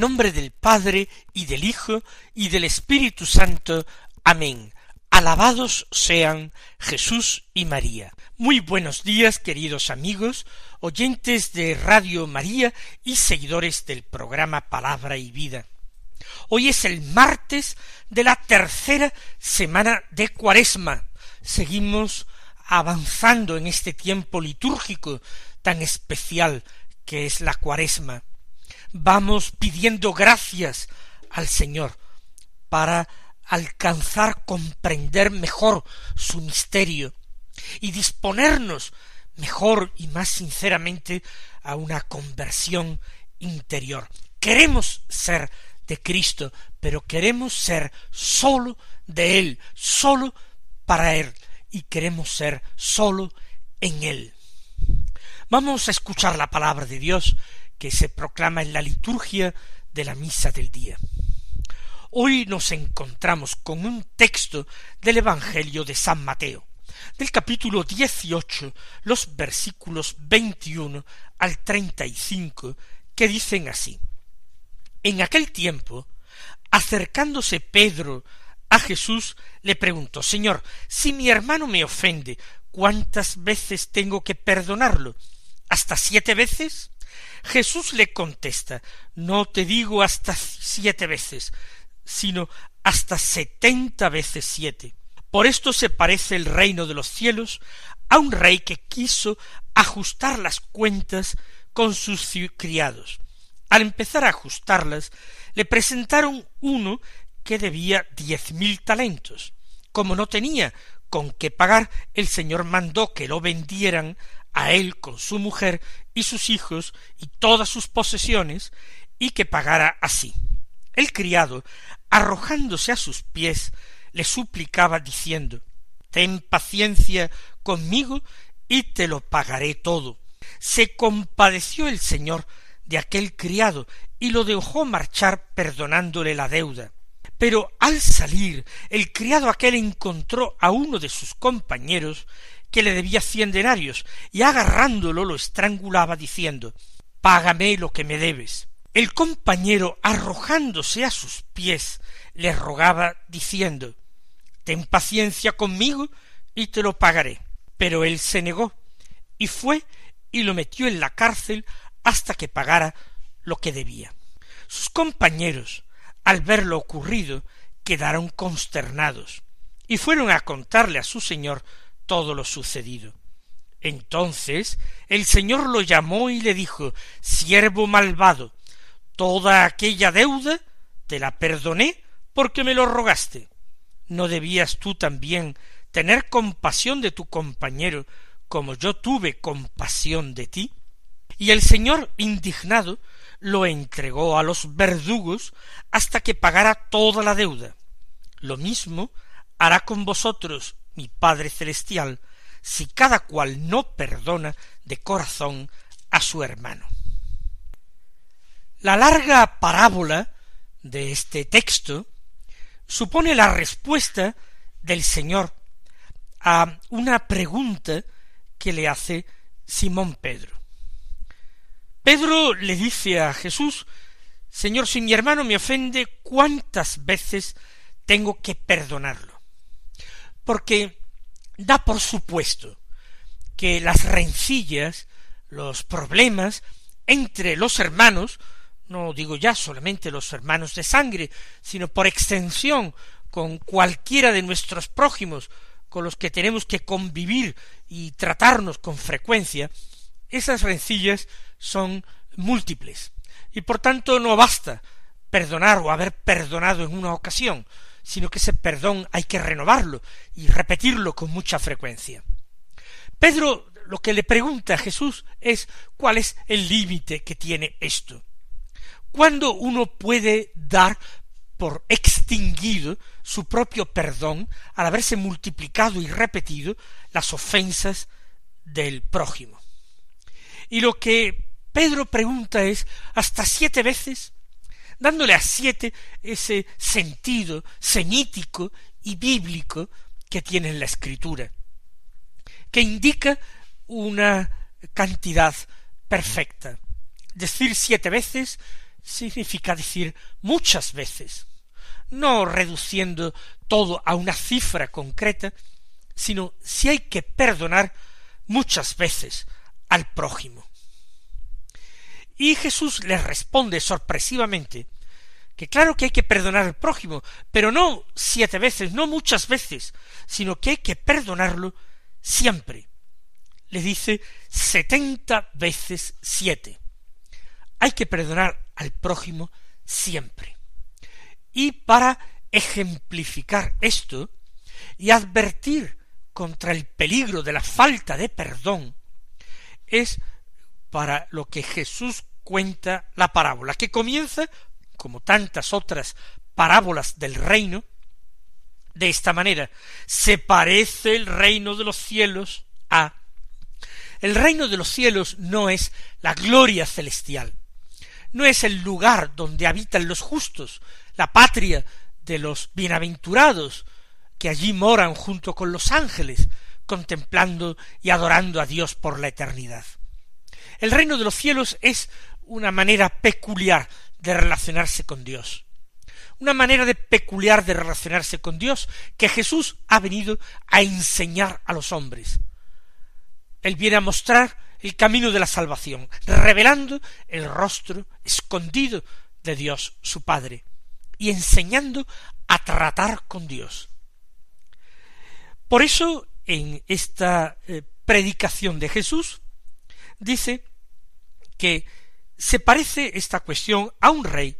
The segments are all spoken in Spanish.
Nombre del Padre y del Hijo y del Espíritu Santo. Amén. Alabados sean Jesús y María. Muy buenos días, queridos amigos, oyentes de Radio María y seguidores del programa Palabra y Vida. Hoy es el martes de la tercera semana de Cuaresma. Seguimos avanzando en este tiempo litúrgico tan especial que es la Cuaresma vamos pidiendo gracias al Señor para alcanzar comprender mejor su misterio y disponernos mejor y más sinceramente a una conversión interior. Queremos ser de Cristo, pero queremos ser sólo de Él, sólo para Él, y queremos ser sólo en Él. Vamos a escuchar la palabra de Dios que se proclama en la liturgia de la misa del día. Hoy nos encontramos con un texto del Evangelio de San Mateo, del capítulo dieciocho, los versículos veintiuno al treinta y cinco, que dicen así En aquel tiempo, acercándose Pedro a Jesús, le preguntó Señor, si mi hermano me ofende, ¿cuántas veces tengo que perdonarlo? ¿Hasta siete veces? Jesús le contesta No te digo hasta siete veces, sino hasta setenta veces siete. Por esto se parece el reino de los cielos a un rey que quiso ajustar las cuentas con sus criados. Al empezar a ajustarlas, le presentaron uno que debía diez mil talentos. Como no tenía con qué pagar, el Señor mandó que lo vendieran a él con su mujer y sus hijos y todas sus posesiones, y que pagara así. El criado, arrojándose a sus pies, le suplicaba diciendo Ten paciencia conmigo y te lo pagaré todo. Se compadeció el señor de aquel criado y lo dejó marchar perdonándole la deuda. Pero al salir el criado aquel encontró a uno de sus compañeros que le debía cien denarios, y agarrándolo lo estrangulaba diciendo Págame lo que me debes. El compañero, arrojándose a sus pies, le rogaba diciendo Ten paciencia conmigo y te lo pagaré. Pero él se negó, y fue y lo metió en la cárcel hasta que pagara lo que debía. Sus compañeros, al ver lo ocurrido, quedaron consternados, y fueron a contarle a su señor todo lo sucedido. Entonces el Señor lo llamó y le dijo Siervo malvado, toda aquella deuda te la perdoné porque me lo rogaste. ¿No debías tú también tener compasión de tu compañero como yo tuve compasión de ti? Y el Señor, indignado, lo entregó a los verdugos hasta que pagara toda la deuda. Lo mismo hará con vosotros mi Padre Celestial, si cada cual no perdona de corazón a su hermano. La larga parábola de este texto supone la respuesta del Señor a una pregunta que le hace Simón Pedro. Pedro le dice a Jesús, Señor, si mi hermano me ofende, ¿cuántas veces tengo que perdonarlo? Porque da por supuesto que las rencillas, los problemas entre los hermanos, no digo ya solamente los hermanos de sangre, sino por extensión con cualquiera de nuestros prójimos con los que tenemos que convivir y tratarnos con frecuencia, esas rencillas son múltiples, y por tanto no basta perdonar o haber perdonado en una ocasión, sino que ese perdón hay que renovarlo y repetirlo con mucha frecuencia. Pedro lo que le pregunta a Jesús es cuál es el límite que tiene esto. ¿Cuándo uno puede dar por extinguido su propio perdón al haberse multiplicado y repetido las ofensas del prójimo. Y lo que Pedro pregunta es hasta siete veces, dándole a siete ese sentido semítico y bíblico que tiene la escritura, que indica una cantidad perfecta. Decir siete veces significa decir muchas veces no reduciendo todo a una cifra concreta, sino si hay que perdonar muchas veces al prójimo. Y Jesús le responde sorpresivamente que claro que hay que perdonar al prójimo, pero no siete veces, no muchas veces, sino que hay que perdonarlo siempre. Le dice setenta veces siete. Hay que perdonar al prójimo siempre. Y para ejemplificar esto y advertir contra el peligro de la falta de perdón, es para lo que Jesús cuenta la parábola, que comienza, como tantas otras parábolas del reino, de esta manera. Se parece el reino de los cielos a... El reino de los cielos no es la gloria celestial, no es el lugar donde habitan los justos, la patria de los bienaventurados, que allí moran junto con los ángeles, contemplando y adorando a Dios por la eternidad. El reino de los cielos es una manera peculiar de relacionarse con Dios, una manera de peculiar de relacionarse con Dios que Jesús ha venido a enseñar a los hombres. Él viene a mostrar el camino de la salvación, revelando el rostro escondido de Dios su Padre y enseñando a tratar con Dios. Por eso, en esta eh, predicación de Jesús, dice que se parece esta cuestión a un rey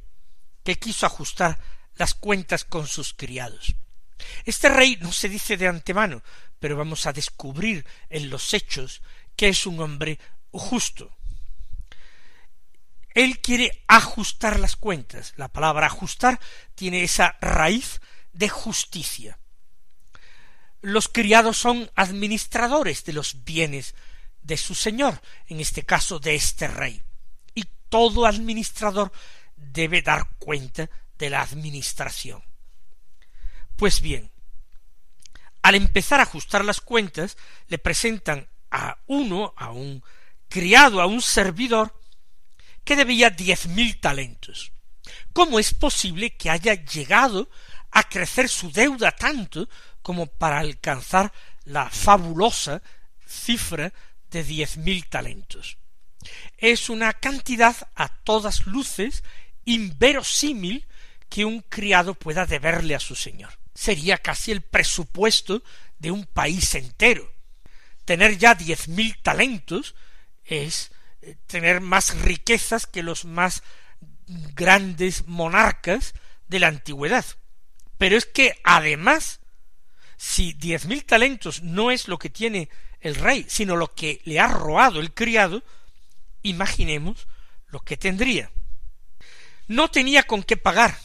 que quiso ajustar las cuentas con sus criados. Este rey no se dice de antemano, pero vamos a descubrir en los hechos que es un hombre justo, él quiere ajustar las cuentas. La palabra ajustar tiene esa raíz de justicia. Los criados son administradores de los bienes de su señor, en este caso de este rey. Todo administrador debe dar cuenta de la administración. Pues bien, al empezar a ajustar las cuentas, le presentan a uno, a un criado, a un servidor, que debía diez mil talentos. ¿Cómo es posible que haya llegado a crecer su deuda tanto como para alcanzar la fabulosa cifra de diez mil talentos? Es una cantidad a todas luces inverosímil que un criado pueda deberle a su señor. Sería casi el presupuesto de un país entero. Tener ya diez mil talentos es tener más riquezas que los más grandes monarcas de la antigüedad. Pero es que además, si diez mil talentos no es lo que tiene el rey, sino lo que le ha robado el criado, imaginemos lo que tendría. No tenía con qué pagar,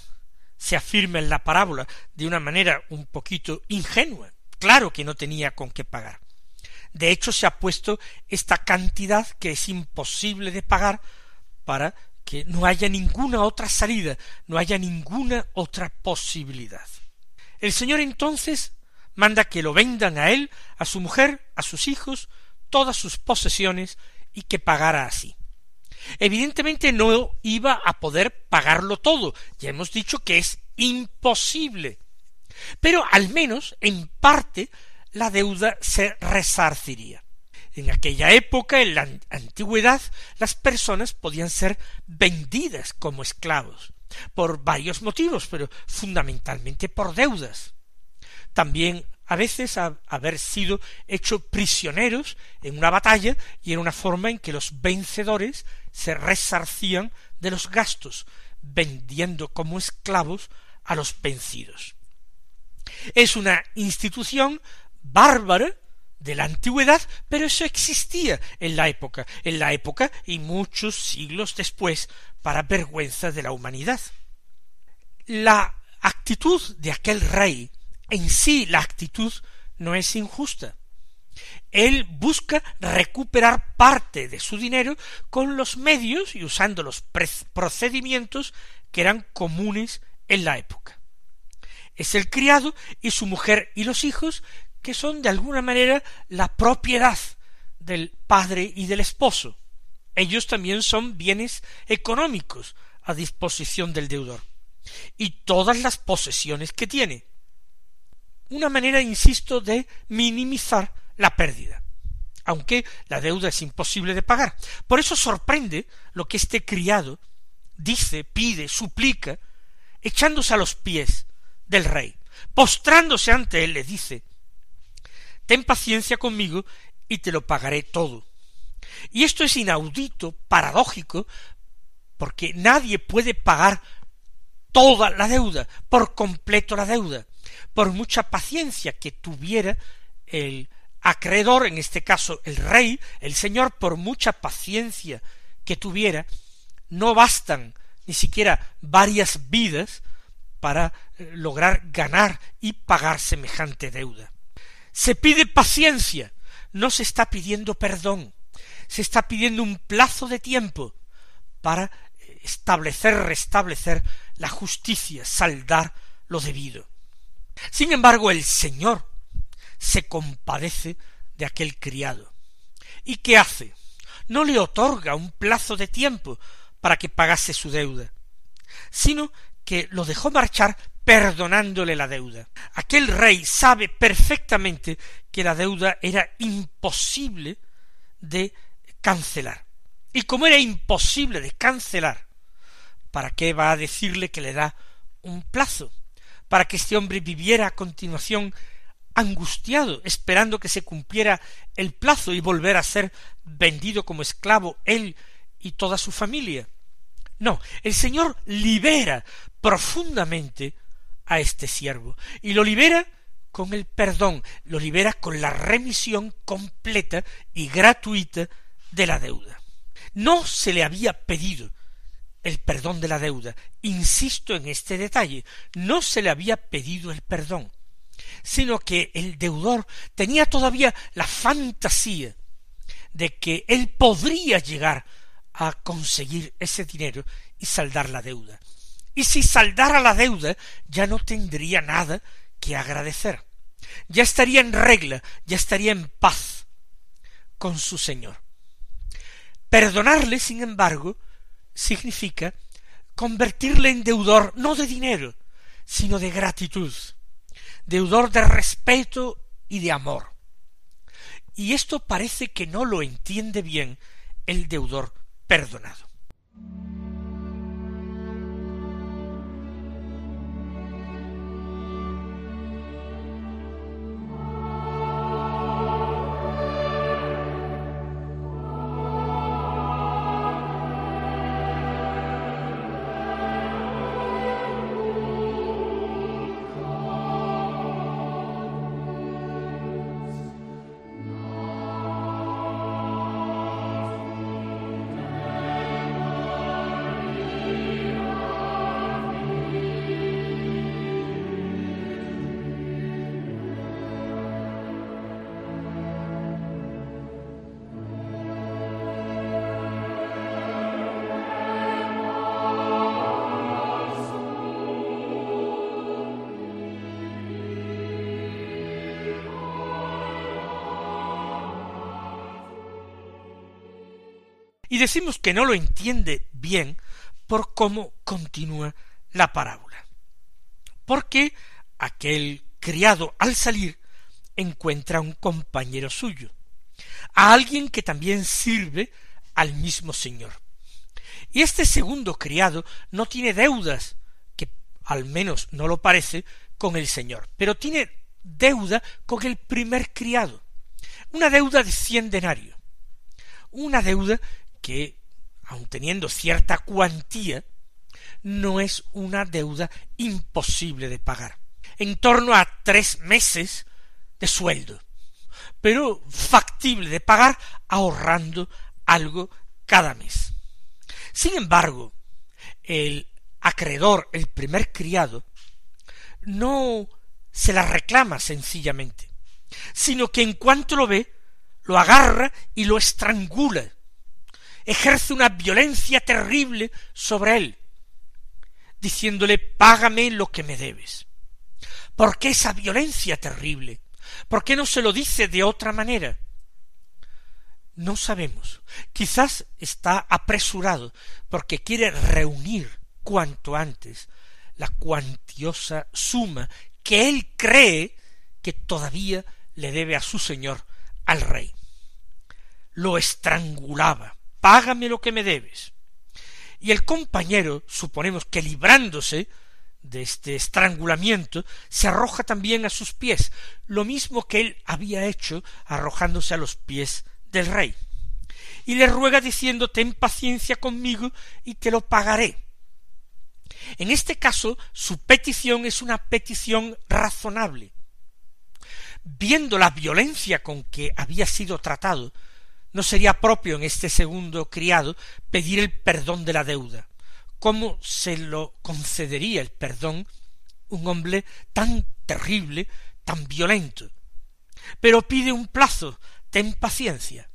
se afirma en la parábola de una manera un poquito ingenua. Claro que no tenía con qué pagar. De hecho, se ha puesto esta cantidad que es imposible de pagar para que no haya ninguna otra salida, no haya ninguna otra posibilidad. El Señor entonces manda que lo vendan a él, a su mujer, a sus hijos, todas sus posesiones y que pagara así. Evidentemente no iba a poder pagarlo todo, ya hemos dicho que es imposible. Pero al menos en parte la deuda se resarciría. En aquella época, en la antigüedad, las personas podían ser vendidas como esclavos, por varios motivos, pero fundamentalmente por deudas. También a veces haber sido hecho prisioneros en una batalla y en una forma en que los vencedores se resarcían de los gastos, vendiendo como esclavos a los vencidos. Es una institución bárbara de la antigüedad, pero eso existía en la época, en la época y muchos siglos después, para vergüenza de la humanidad. La actitud de aquel rey, en sí la actitud no es injusta. Él busca recuperar parte de su dinero con los medios y usando los procedimientos que eran comunes en la época. Es el criado y su mujer y los hijos que son de alguna manera la propiedad del padre y del esposo. Ellos también son bienes económicos a disposición del deudor. Y todas las posesiones que tiene. Una manera, insisto, de minimizar la pérdida, aunque la deuda es imposible de pagar. Por eso sorprende lo que este criado dice, pide, suplica, echándose a los pies del rey, postrándose ante él, le dice, Ten paciencia conmigo y te lo pagaré todo. Y esto es inaudito, paradójico, porque nadie puede pagar toda la deuda, por completo la deuda, por mucha paciencia que tuviera el acreedor, en este caso el rey, el señor, por mucha paciencia que tuviera, no bastan ni siquiera varias vidas para eh, lograr ganar y pagar semejante deuda. Se pide paciencia, no se está pidiendo perdón, se está pidiendo un plazo de tiempo para eh, establecer, restablecer la justicia, saldar lo debido. Sin embargo, el Señor se compadece de aquel criado. ¿Y qué hace? No le otorga un plazo de tiempo para que pagase su deuda, sino que lo dejó marchar perdonándole la deuda. Aquel rey sabe perfectamente que la deuda era imposible de cancelar. Y como era imposible de cancelar, ¿para qué va a decirle que le da un plazo? Para que este hombre viviera a continuación angustiado, esperando que se cumpliera el plazo y volver a ser vendido como esclavo él y toda su familia. No, el Señor libera profundamente a este siervo y lo libera con el perdón, lo libera con la remisión completa y gratuita de la deuda. No se le había pedido el perdón de la deuda. Insisto en este detalle, no se le había pedido el perdón, sino que el deudor tenía todavía la fantasía de que él podría llegar a conseguir ese dinero y saldar la deuda. Y si saldara la deuda, ya no tendría nada que agradecer. Ya estaría en regla, ya estaría en paz con su Señor. Perdonarle, sin embargo, significa convertirle en deudor no de dinero, sino de gratitud, deudor de respeto y de amor. Y esto parece que no lo entiende bien el deudor perdonado. Y decimos que no lo entiende bien por cómo continúa la parábola. Porque aquel criado al salir encuentra a un compañero suyo, a alguien que también sirve al mismo Señor. Y este segundo criado no tiene deudas, que al menos no lo parece, con el Señor, pero tiene deuda con el primer criado, una deuda de cien denarios, una deuda que, aun teniendo cierta cuantía, no es una deuda imposible de pagar. En torno a tres meses de sueldo, pero factible de pagar ahorrando algo cada mes. Sin embargo, el acreedor, el primer criado, no se la reclama sencillamente, sino que en cuanto lo ve, lo agarra y lo estrangula, ejerce una violencia terrible sobre él, diciéndole págame lo que me debes. ¿Por qué esa violencia terrible? ¿Por qué no se lo dice de otra manera? No sabemos. Quizás está apresurado porque quiere reunir cuanto antes la cuantiosa suma que él cree que todavía le debe a su señor, al rey. Lo estrangulaba. Págame lo que me debes. Y el compañero, suponemos que librándose de este estrangulamiento, se arroja también a sus pies, lo mismo que él había hecho arrojándose a los pies del rey. Y le ruega diciendo ten paciencia conmigo y te lo pagaré. En este caso, su petición es una petición razonable. Viendo la violencia con que había sido tratado, no sería propio en este segundo criado pedir el perdón de la deuda. ¿Cómo se lo concedería el perdón un hombre tan terrible, tan violento? Pero pide un plazo, ten paciencia.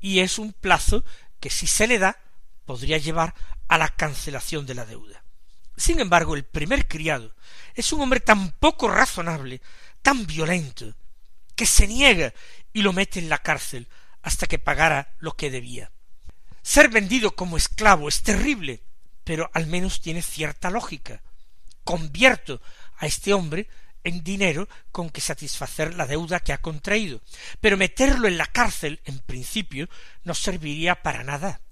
Y es un plazo que si se le da, podría llevar a la cancelación de la deuda. Sin embargo, el primer criado es un hombre tan poco razonable, tan violento, que se niega y lo mete en la cárcel hasta que pagara lo que debía. Ser vendido como esclavo es terrible, pero al menos tiene cierta lógica. Convierto a este hombre en dinero con que satisfacer la deuda que ha contraído. Pero meterlo en la cárcel, en principio, no serviría para nada.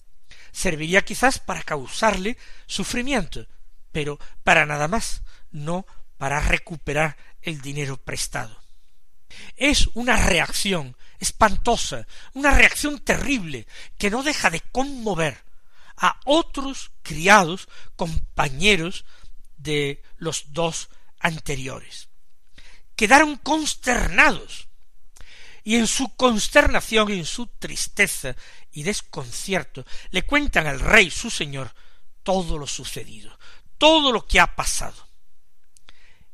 Serviría quizás para causarle sufrimiento, pero para nada más, no para recuperar el dinero prestado. Es una reacción espantosa, una reacción terrible, que no deja de conmover a otros criados, compañeros de los dos anteriores. Quedaron consternados, y en su consternación, en su tristeza y desconcierto, le cuentan al rey su señor todo lo sucedido, todo lo que ha pasado.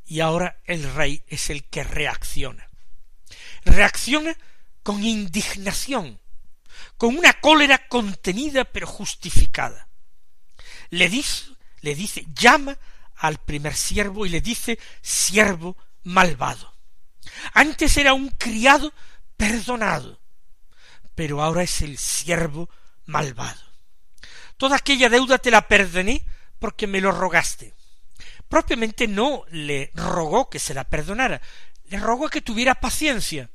Y ahora el rey es el que reacciona reacciona con indignación, con una cólera contenida pero justificada. Le dice, le dice, llama al primer siervo y le dice siervo malvado. Antes era un criado perdonado, pero ahora es el siervo malvado. Toda aquella deuda te la perdoné porque me lo rogaste. Propiamente no le rogó que se la perdonara, le rogó que tuviera paciencia,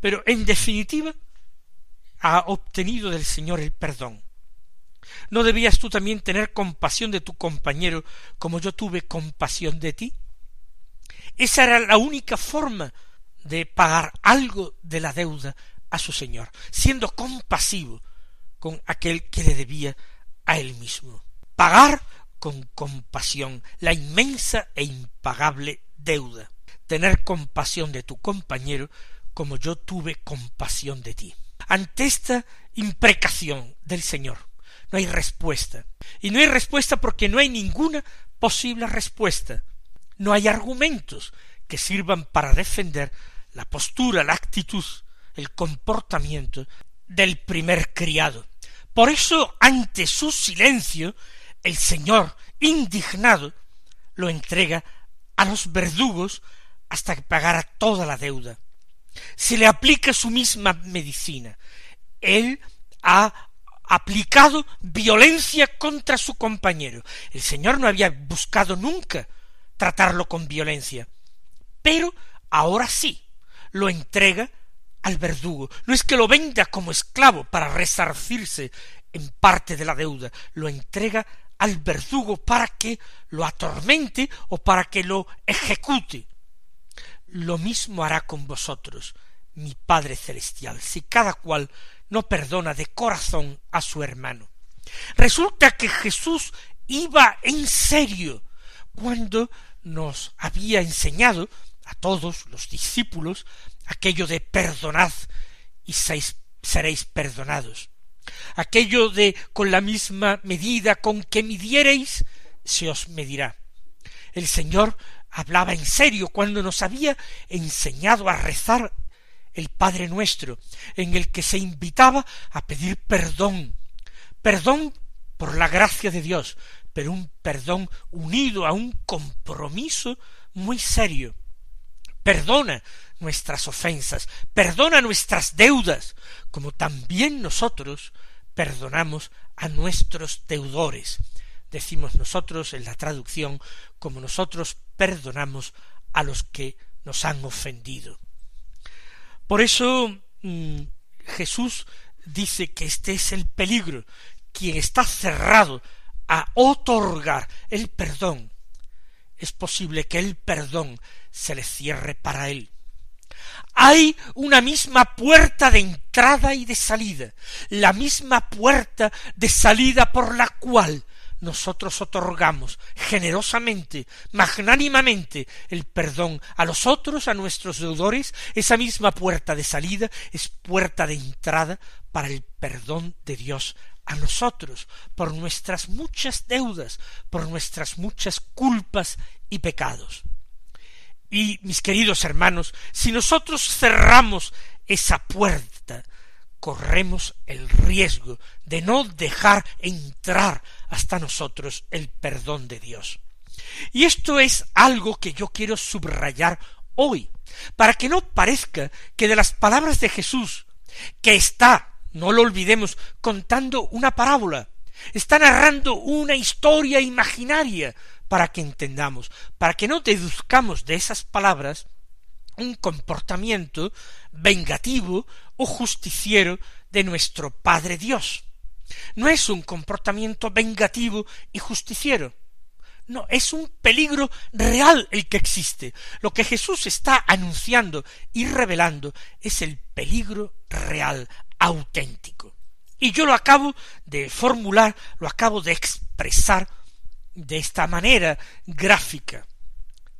pero en definitiva ha obtenido del Señor el perdón. ¿No debías tú también tener compasión de tu compañero como yo tuve compasión de ti? Esa era la única forma de pagar algo de la deuda a su Señor, siendo compasivo con aquel que le debía a él mismo. Pagar con compasión la inmensa e impagable deuda tener compasión de tu compañero como yo tuve compasión de ti. Ante esta imprecación del Señor no hay respuesta. Y no hay respuesta porque no hay ninguna posible respuesta. No hay argumentos que sirvan para defender la postura, la actitud, el comportamiento del primer criado. Por eso, ante su silencio, el Señor, indignado, lo entrega a los verdugos hasta que pagara toda la deuda. Se le aplica su misma medicina. Él ha aplicado violencia contra su compañero. El Señor no había buscado nunca tratarlo con violencia. Pero ahora sí, lo entrega al verdugo. No es que lo venda como esclavo para resarcirse en parte de la deuda, lo entrega al verdugo para que lo atormente o para que lo ejecute lo mismo hará con vosotros mi Padre Celestial, si cada cual no perdona de corazón a su hermano. Resulta que Jesús iba en serio cuando nos había enseñado a todos los discípulos aquello de perdonad y seréis perdonados. Aquello de con la misma medida con que midiereis se os medirá. El Señor hablaba en serio cuando nos había enseñado a rezar el Padre nuestro, en el que se invitaba a pedir perdón, perdón por la gracia de Dios, pero un perdón unido a un compromiso muy serio. Perdona nuestras ofensas, perdona nuestras deudas, como también nosotros perdonamos a nuestros deudores. Decimos nosotros en la traducción, como nosotros perdonamos a los que nos han ofendido. Por eso mm, Jesús dice que este es el peligro, quien está cerrado a otorgar el perdón, es posible que el perdón se le cierre para él. Hay una misma puerta de entrada y de salida, la misma puerta de salida por la cual nosotros otorgamos generosamente, magnánimamente el perdón a los otros, a nuestros deudores, esa misma puerta de salida es puerta de entrada para el perdón de Dios a nosotros por nuestras muchas deudas, por nuestras muchas culpas y pecados. Y mis queridos hermanos, si nosotros cerramos esa puerta, corremos el riesgo de no dejar entrar hasta nosotros el perdón de Dios. Y esto es algo que yo quiero subrayar hoy, para que no parezca que de las palabras de Jesús, que está, no lo olvidemos, contando una parábola, está narrando una historia imaginaria para que entendamos, para que no deduzcamos de esas palabras un comportamiento vengativo o justiciero de nuestro Padre Dios. No es un comportamiento vengativo y justiciero. No, es un peligro real el que existe. Lo que Jesús está anunciando y revelando es el peligro real, auténtico. Y yo lo acabo de formular, lo acabo de expresar de esta manera gráfica.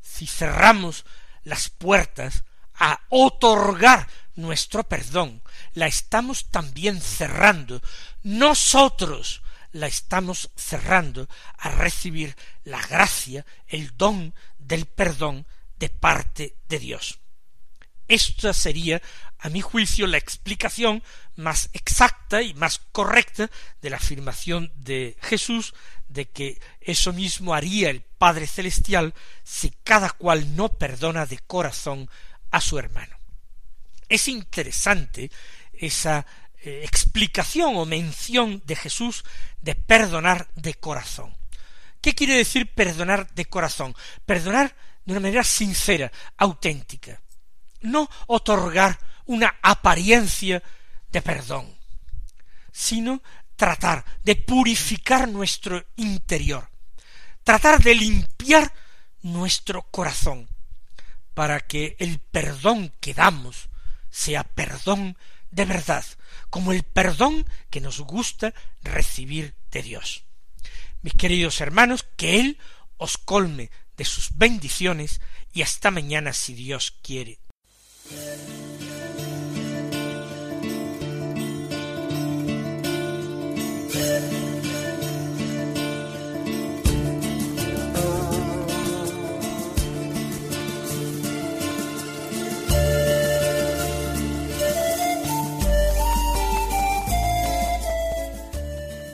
Si cerramos las puertas a otorgar nuestro perdón, la estamos también cerrando. Nosotros la estamos cerrando a recibir la gracia, el don del perdón de parte de Dios. Esta sería, a mi juicio, la explicación más exacta y más correcta de la afirmación de Jesús de que eso mismo haría el Padre Celestial si cada cual no perdona de corazón a su hermano. Es interesante esa eh, explicación o mención de Jesús de perdonar de corazón. ¿Qué quiere decir perdonar de corazón? Perdonar de una manera sincera, auténtica. No otorgar una apariencia de perdón, sino tratar de purificar nuestro interior, tratar de limpiar nuestro corazón, para que el perdón que damos sea perdón de verdad, como el perdón que nos gusta recibir de Dios. Mis queridos hermanos, que Él os colme de sus bendiciones y hasta mañana si Dios quiere.